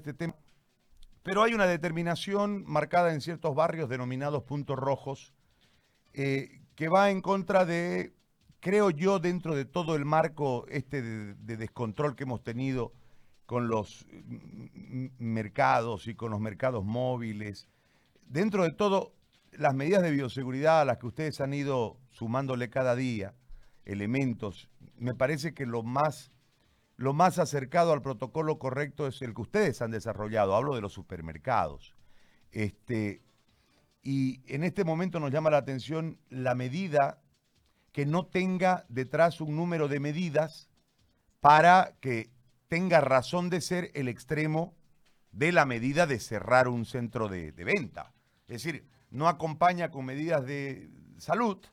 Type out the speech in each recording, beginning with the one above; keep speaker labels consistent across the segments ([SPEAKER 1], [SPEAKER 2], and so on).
[SPEAKER 1] este tema, pero hay una determinación marcada en ciertos barrios denominados puntos rojos eh, que va en contra de, creo yo, dentro de todo el marco este de, de descontrol que hemos tenido con los mercados y con los mercados móviles, dentro de todo las medidas de bioseguridad a las que ustedes han ido sumándole cada día, elementos, me parece que lo más lo más acercado al protocolo correcto es el que ustedes han desarrollado. Hablo de los supermercados. Este, y en este momento nos llama la atención la medida que no tenga detrás un número de medidas para que tenga razón de ser el extremo de la medida de cerrar un centro de, de venta. Es decir, no acompaña con medidas de salud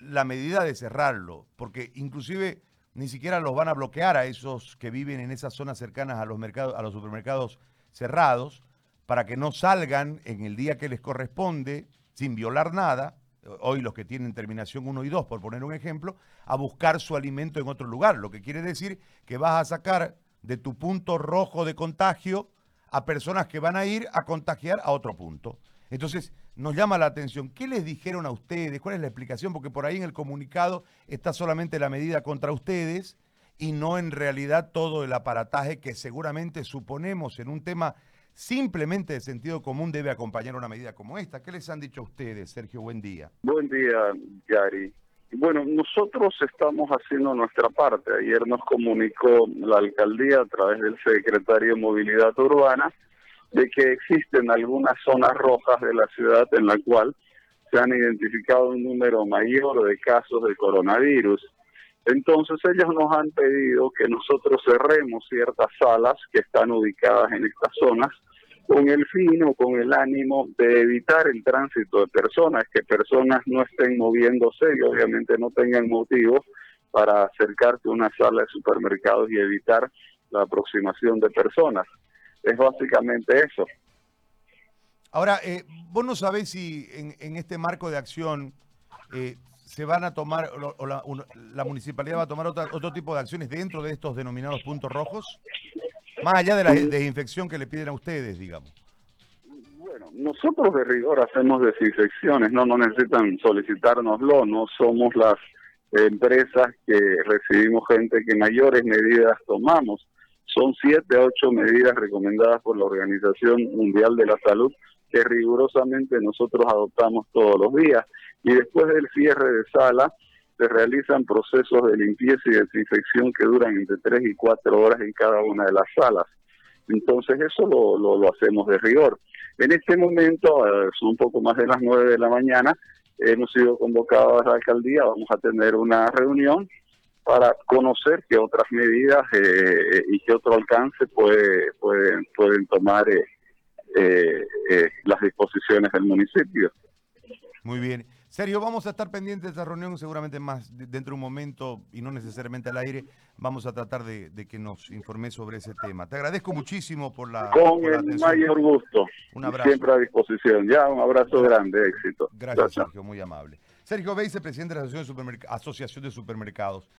[SPEAKER 1] la medida de cerrarlo, porque inclusive ni siquiera los van a bloquear a esos que viven en esas zonas cercanas a los mercados, a los supermercados cerrados, para que no salgan en el día que les corresponde, sin violar nada, hoy los que tienen terminación 1 y 2, por poner un ejemplo, a buscar su alimento en otro lugar. Lo que quiere decir que vas a sacar de tu punto rojo de contagio a personas que van a ir a contagiar a otro punto. Entonces, nos llama la atención. ¿Qué les dijeron a ustedes? ¿Cuál es la explicación? Porque por ahí en el comunicado está solamente la medida contra ustedes y no en realidad todo el aparataje que seguramente suponemos en un tema simplemente de sentido común debe acompañar una medida como esta. ¿Qué les han dicho a ustedes, Sergio? Buen día.
[SPEAKER 2] Buen día, Yari. Bueno, nosotros estamos haciendo nuestra parte. Ayer nos comunicó la alcaldía a través del secretario de Movilidad Urbana de que existen algunas zonas rojas de la ciudad en la cual se han identificado un número mayor de casos de coronavirus. Entonces ellos nos han pedido que nosotros cerremos ciertas salas que están ubicadas en estas zonas con el fin o con el ánimo de evitar el tránsito de personas, que personas no estén moviéndose y obviamente no tengan motivo para acercarse a una sala de supermercados y evitar la aproximación de personas es básicamente eso.
[SPEAKER 1] Ahora, eh, vos no sabés si en, este marco de acción eh, se van a tomar, o la, municipalidad va a tomar otro tipo de acciones dentro de estos denominados puntos rojos, más allá de la desinfección que le piden a ustedes, digamos.
[SPEAKER 2] Bueno, nosotros de rigor hacemos desinfecciones, no, no necesitan solicitárnoslo, no somos las empresas que recibimos gente que mayores medidas tomamos. Son siete a ocho medidas recomendadas por la Organización Mundial de la Salud que rigurosamente nosotros adoptamos todos los días. Y después del cierre de sala, se realizan procesos de limpieza y desinfección que duran entre tres y cuatro horas en cada una de las salas. Entonces eso lo, lo, hacemos de rigor. En este momento, eh, son un poco más de las nueve de la mañana, hemos sido convocados a la alcaldía, vamos a tener una reunión para conocer qué otras medidas eh, y qué otro alcance puede, pueden, pueden tomar eh, eh, las disposiciones del municipio.
[SPEAKER 1] Muy bien. Sergio, vamos a estar pendientes de esta reunión, seguramente más dentro de un momento y no necesariamente al aire. Vamos a tratar de, que nos informe sobre ese tema. Te agradezco muchísimo por la.
[SPEAKER 2] Con el mayor gusto.
[SPEAKER 1] Un abrazo.
[SPEAKER 2] Siempre a disposición. Ya, un abrazo grande, éxito.
[SPEAKER 1] Gracias, Sergio, muy amable. Sergio Beise, presidente de la Asociación de Supermercados.